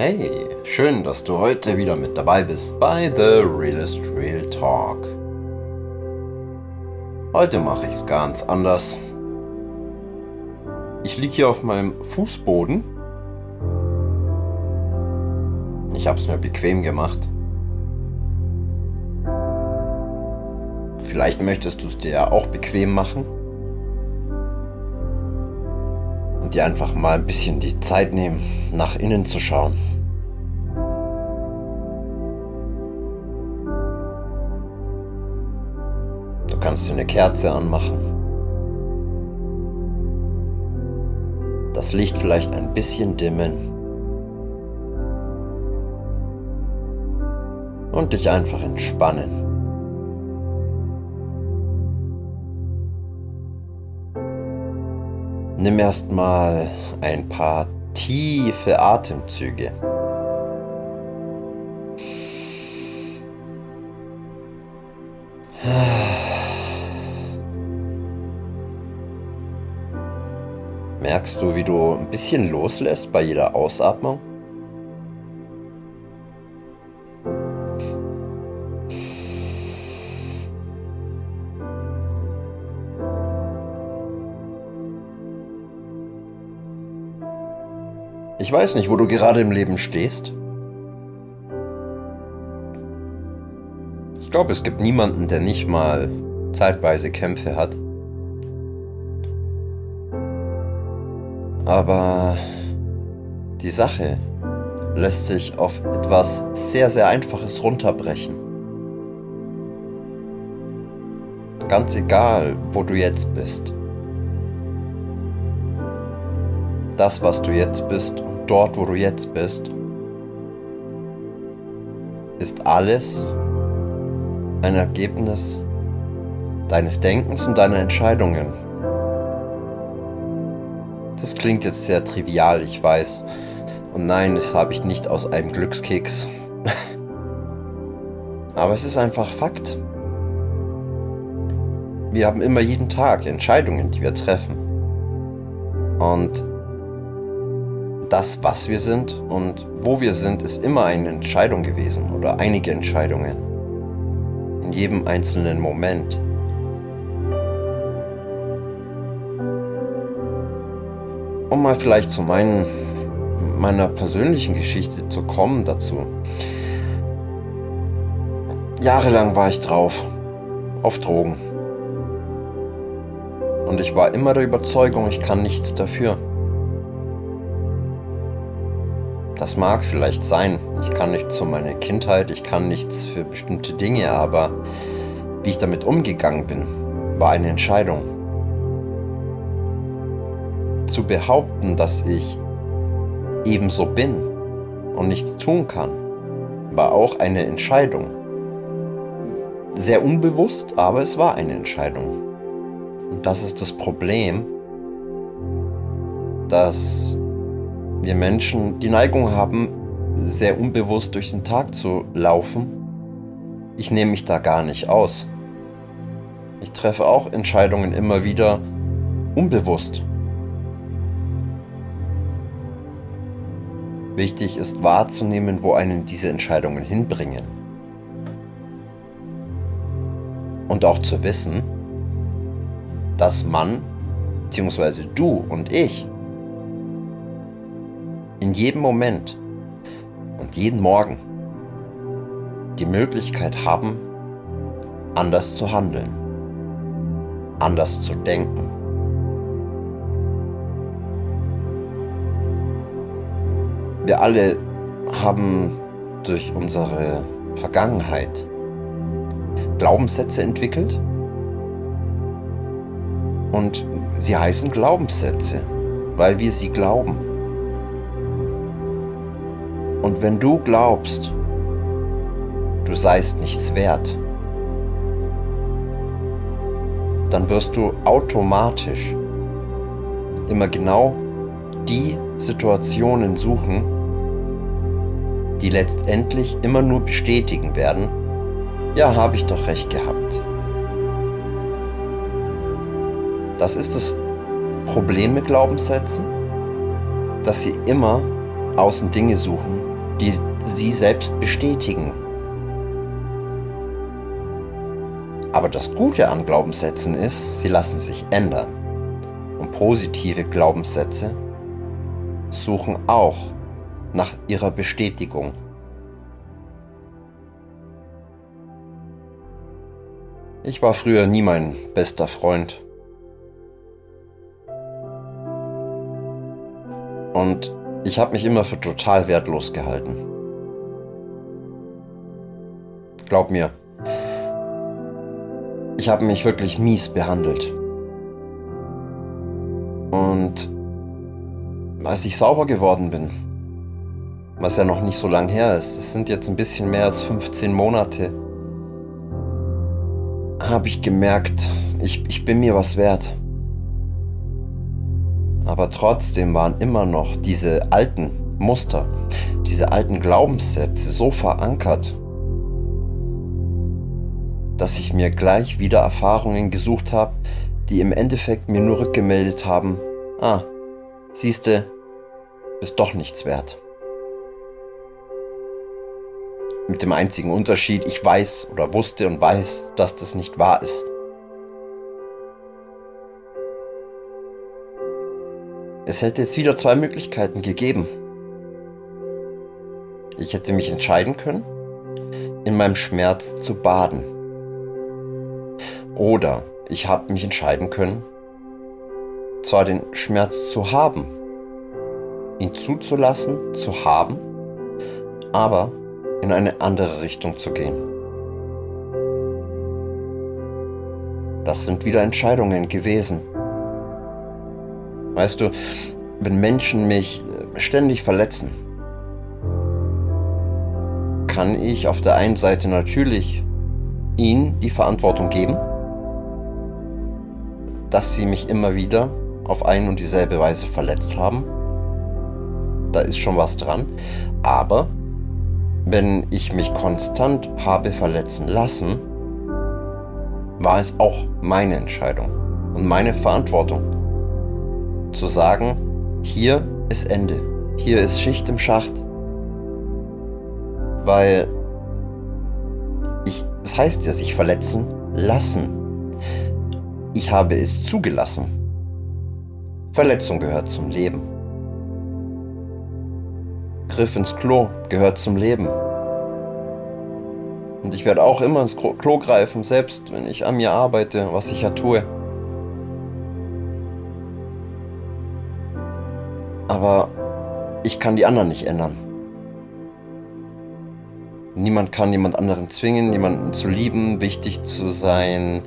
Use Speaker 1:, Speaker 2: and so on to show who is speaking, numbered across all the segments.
Speaker 1: Hey, schön, dass du heute wieder mit dabei bist bei The Realist Real Talk. Heute mache ich es ganz anders. Ich liege hier auf meinem Fußboden. Ich habe es mir bequem gemacht. Vielleicht möchtest du es dir ja auch bequem machen. Und dir einfach mal ein bisschen die Zeit nehmen, nach innen zu schauen. Kannst dir eine Kerze anmachen. Das Licht vielleicht ein bisschen dimmen. Und dich einfach entspannen. Nimm erstmal ein paar tiefe Atemzüge. Merkst du, wie du ein bisschen loslässt bei jeder Ausatmung? Ich weiß nicht, wo du gerade im Leben stehst. Ich glaube, es gibt niemanden, der nicht mal zeitweise Kämpfe hat. Aber die Sache lässt sich auf etwas sehr, sehr Einfaches runterbrechen. Ganz egal, wo du jetzt bist. Das, was du jetzt bist und dort, wo du jetzt bist, ist alles ein Ergebnis deines Denkens und deiner Entscheidungen. Das klingt jetzt sehr trivial, ich weiß. Und nein, das habe ich nicht aus einem Glückskeks. Aber es ist einfach Fakt. Wir haben immer jeden Tag Entscheidungen, die wir treffen. Und das, was wir sind und wo wir sind, ist immer eine Entscheidung gewesen oder einige Entscheidungen. In jedem einzelnen Moment. Um mal vielleicht zu meinen, meiner persönlichen Geschichte zu kommen dazu. Jahrelang war ich drauf, auf Drogen. Und ich war immer der Überzeugung, ich kann nichts dafür. Das mag vielleicht sein. Ich kann nichts für meine Kindheit, ich kann nichts für bestimmte Dinge, aber wie ich damit umgegangen bin, war eine Entscheidung. Zu behaupten, dass ich ebenso bin und nichts tun kann, war auch eine Entscheidung. Sehr unbewusst, aber es war eine Entscheidung. Und das ist das Problem, dass wir Menschen die Neigung haben, sehr unbewusst durch den Tag zu laufen. Ich nehme mich da gar nicht aus. Ich treffe auch Entscheidungen immer wieder unbewusst. Wichtig ist wahrzunehmen, wo einen diese Entscheidungen hinbringen. Und auch zu wissen, dass man, beziehungsweise du und ich, in jedem Moment und jeden Morgen die Möglichkeit haben, anders zu handeln, anders zu denken. Wir alle haben durch unsere Vergangenheit Glaubenssätze entwickelt und sie heißen Glaubenssätze, weil wir sie glauben. Und wenn du glaubst, du seist nichts wert, dann wirst du automatisch immer genau die Situationen suchen, die letztendlich immer nur bestätigen werden, ja, habe ich doch recht gehabt. Das ist das Problem mit Glaubenssätzen, dass sie immer außen Dinge suchen, die sie selbst bestätigen. Aber das Gute an Glaubenssätzen ist, sie lassen sich ändern. Und positive Glaubenssätze suchen auch nach ihrer Bestätigung. Ich war früher nie mein bester Freund. Und ich habe mich immer für total wertlos gehalten. Glaub mir, ich habe mich wirklich mies behandelt. Und als ich sauber geworden bin, was ja noch nicht so lang her ist, es sind jetzt ein bisschen mehr als 15 Monate, habe ich gemerkt, ich, ich bin mir was wert. Aber trotzdem waren immer noch diese alten Muster, diese alten Glaubenssätze so verankert, dass ich mir gleich wieder Erfahrungen gesucht habe, die im Endeffekt mir nur rückgemeldet haben, ah, siehste, bist doch nichts wert. Mit dem einzigen Unterschied, ich weiß oder wusste und weiß, dass das nicht wahr ist. Es hätte jetzt wieder zwei Möglichkeiten gegeben. Ich hätte mich entscheiden können, in meinem Schmerz zu baden. Oder ich habe mich entscheiden können, zwar den Schmerz zu haben, ihn zuzulassen, zu haben, aber in eine andere Richtung zu gehen. Das sind wieder Entscheidungen gewesen. Weißt du, wenn Menschen mich ständig verletzen, kann ich auf der einen Seite natürlich ihnen die Verantwortung geben, dass sie mich immer wieder auf ein und dieselbe Weise verletzt haben. Da ist schon was dran. Aber wenn ich mich konstant habe verletzen lassen, war es auch meine Entscheidung und meine Verantwortung zu sagen, hier ist Ende, hier ist Schicht im Schacht. Weil ich, es das heißt ja, sich verletzen lassen. Ich habe es zugelassen. Verletzung gehört zum Leben. Griff ins Klo gehört zum Leben. Und ich werde auch immer ins Klo greifen, selbst wenn ich an mir arbeite, was ich ja tue. Aber ich kann die anderen nicht ändern. Niemand kann jemand anderen zwingen, jemanden zu lieben, wichtig zu sein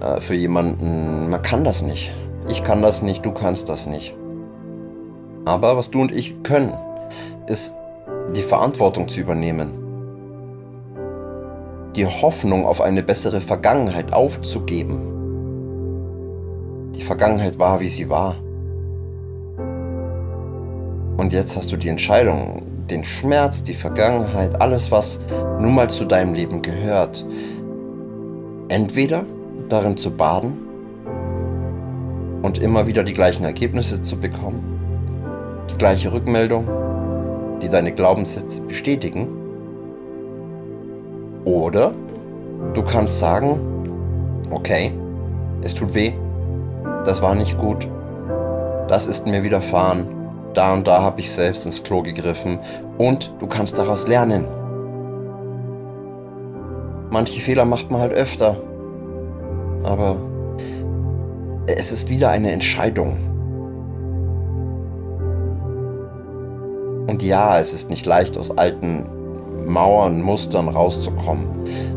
Speaker 1: äh, für jemanden. Man kann das nicht. Ich kann das nicht, du kannst das nicht. Aber was du und ich können, ist die Verantwortung zu übernehmen. Die Hoffnung auf eine bessere Vergangenheit aufzugeben. Die Vergangenheit war, wie sie war. Und jetzt hast du die Entscheidung, den Schmerz, die Vergangenheit, alles, was nun mal zu deinem Leben gehört, entweder darin zu baden und immer wieder die gleichen Ergebnisse zu bekommen, die gleiche Rückmeldung, die deine Glaubenssätze bestätigen, oder du kannst sagen, okay, es tut weh, das war nicht gut, das ist mir widerfahren, da und da habe ich selbst ins Klo gegriffen und du kannst daraus lernen. Manche Fehler macht man halt öfter, aber es ist wieder eine Entscheidung. Und ja, es ist nicht leicht, aus alten Mauern, Mustern rauszukommen.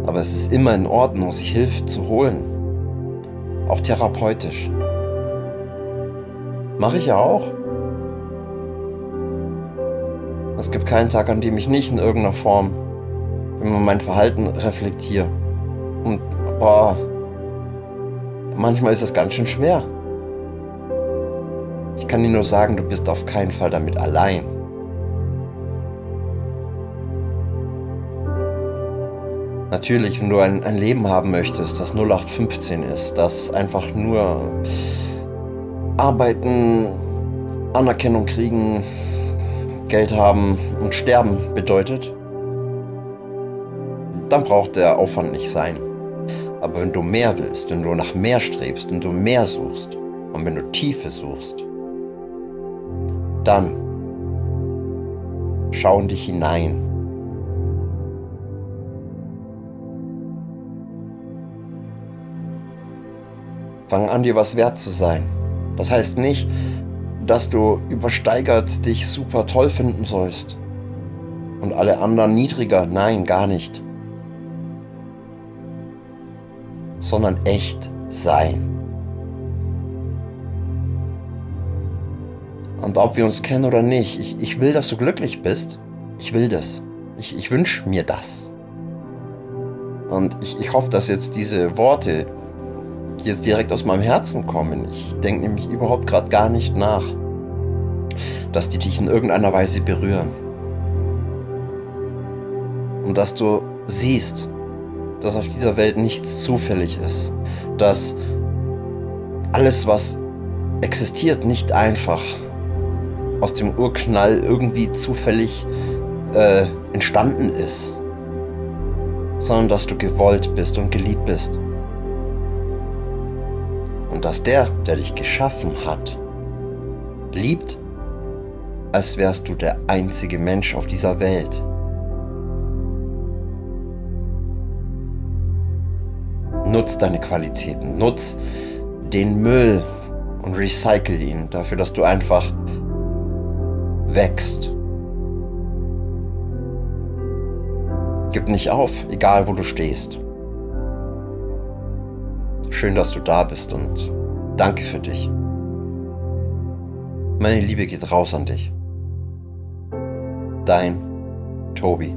Speaker 1: Aber es ist immer in Ordnung, sich Hilfe zu holen. Auch therapeutisch. Mache ich ja auch. Es gibt keinen Tag, an dem ich nicht in irgendeiner Form immer mein Verhalten reflektiere. Und boah, manchmal ist es ganz schön schwer. Ich kann dir nur sagen, du bist auf keinen Fall damit allein. Natürlich, wenn du ein, ein Leben haben möchtest, das 0815 ist, das einfach nur arbeiten, Anerkennung kriegen, Geld haben und sterben bedeutet, dann braucht der Aufwand nicht sein. Aber wenn du mehr willst, wenn du nach mehr strebst und du mehr suchst und wenn du Tiefe suchst, dann schau in dich hinein. Fang an, dir was wert zu sein. Das heißt nicht, dass du übersteigert dich super toll finden sollst und alle anderen niedriger. Nein, gar nicht. Sondern echt sein. Und ob wir uns kennen oder nicht, ich, ich will, dass du glücklich bist. Ich will das. Ich, ich wünsche mir das. Und ich, ich hoffe, dass jetzt diese Worte jetzt direkt aus meinem Herzen kommen. Ich denke nämlich überhaupt gerade gar nicht nach, dass die dich in irgendeiner Weise berühren. Und dass du siehst, dass auf dieser Welt nichts zufällig ist. Dass alles, was existiert, nicht einfach aus dem Urknall irgendwie zufällig äh, entstanden ist, sondern dass du gewollt bist und geliebt bist. Dass der, der dich geschaffen hat, liebt, als wärst du der einzige Mensch auf dieser Welt. Nutz deine Qualitäten, nutz den Müll und recycle ihn dafür, dass du einfach wächst. Gib nicht auf, egal wo du stehst. Schön, dass du da bist und danke für dich. Meine Liebe geht raus an dich. Dein Tobi.